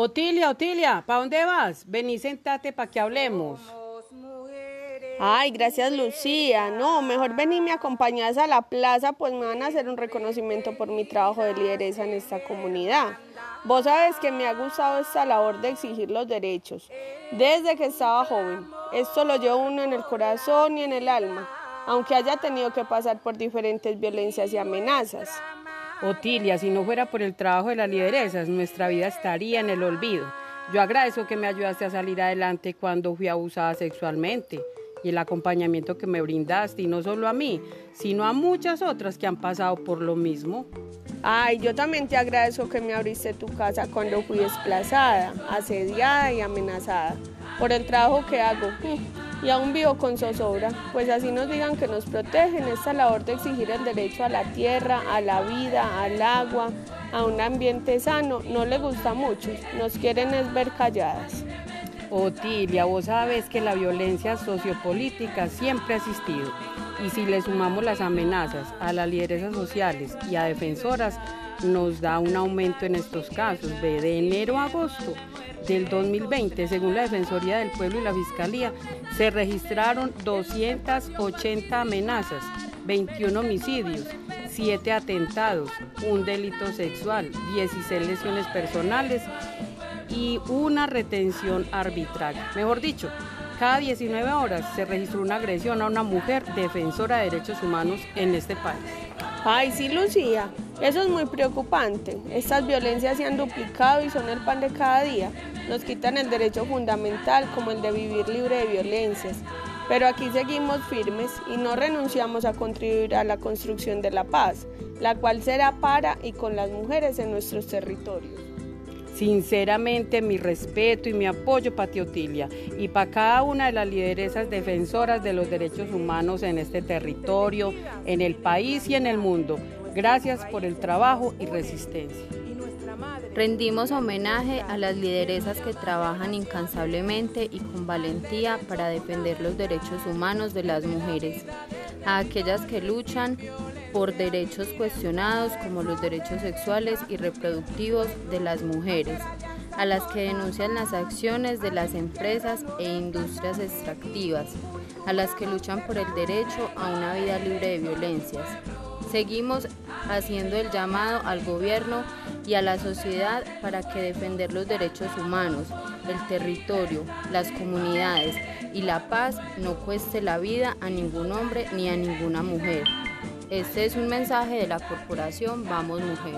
Otilia, Otilia, ¿para dónde vas? Vení, sentate para que hablemos. Ay, gracias Lucía. No, mejor vení y me acompañas a la plaza, pues me van a hacer un reconocimiento por mi trabajo de lideresa en esta comunidad. Vos sabes que me ha gustado esta labor de exigir los derechos desde que estaba joven. Esto lo llevo uno en el corazón y en el alma, aunque haya tenido que pasar por diferentes violencias y amenazas. Otilia, si no fuera por el trabajo de las lideresas, nuestra vida estaría en el olvido. Yo agradezco que me ayudaste a salir adelante cuando fui abusada sexualmente y el acompañamiento que me brindaste, y no solo a mí, sino a muchas otras que han pasado por lo mismo. Ay, yo también te agradezco que me abriste tu casa cuando fui desplazada, asediada y amenazada por el trabajo que hago. Y aún vivo con zozobra, pues así nos digan que nos protegen esta labor de exigir el derecho a la tierra, a la vida, al agua, a un ambiente sano, no le gusta mucho, nos quieren es ver calladas. Otilia, vos sabes que la violencia sociopolítica siempre ha existido y si le sumamos las amenazas a las lideresas sociales y a defensoras, nos da un aumento en estos casos. De enero a agosto del 2020, según la Defensoría del Pueblo y la Fiscalía, se registraron 280 amenazas, 21 homicidios, 7 atentados, un delito sexual, 16 lesiones personales y una retención arbitraria. Mejor dicho, cada 19 horas se registró una agresión a una mujer defensora de derechos humanos en este país. Ay, sí, Lucía, eso es muy preocupante. Estas violencias se han duplicado y son el pan de cada día. Nos quitan el derecho fundamental como el de vivir libre de violencias. Pero aquí seguimos firmes y no renunciamos a contribuir a la construcción de la paz, la cual será para y con las mujeres en nuestros territorios. Sinceramente, mi respeto y mi apoyo para Teotilia y para cada una de las lideresas defensoras de los derechos humanos en este territorio, en el país y en el mundo. Gracias por el trabajo y resistencia. Rendimos homenaje a las lideresas que trabajan incansablemente y con valentía para defender los derechos humanos de las mujeres, a aquellas que luchan por derechos cuestionados como los derechos sexuales y reproductivos de las mujeres, a las que denuncian las acciones de las empresas e industrias extractivas, a las que luchan por el derecho a una vida libre de violencias. Seguimos haciendo el llamado al gobierno y a la sociedad para que defender los derechos humanos, el territorio, las comunidades y la paz no cueste la vida a ningún hombre ni a ninguna mujer. Este es un mensaje de la corporación Vamos Mujer.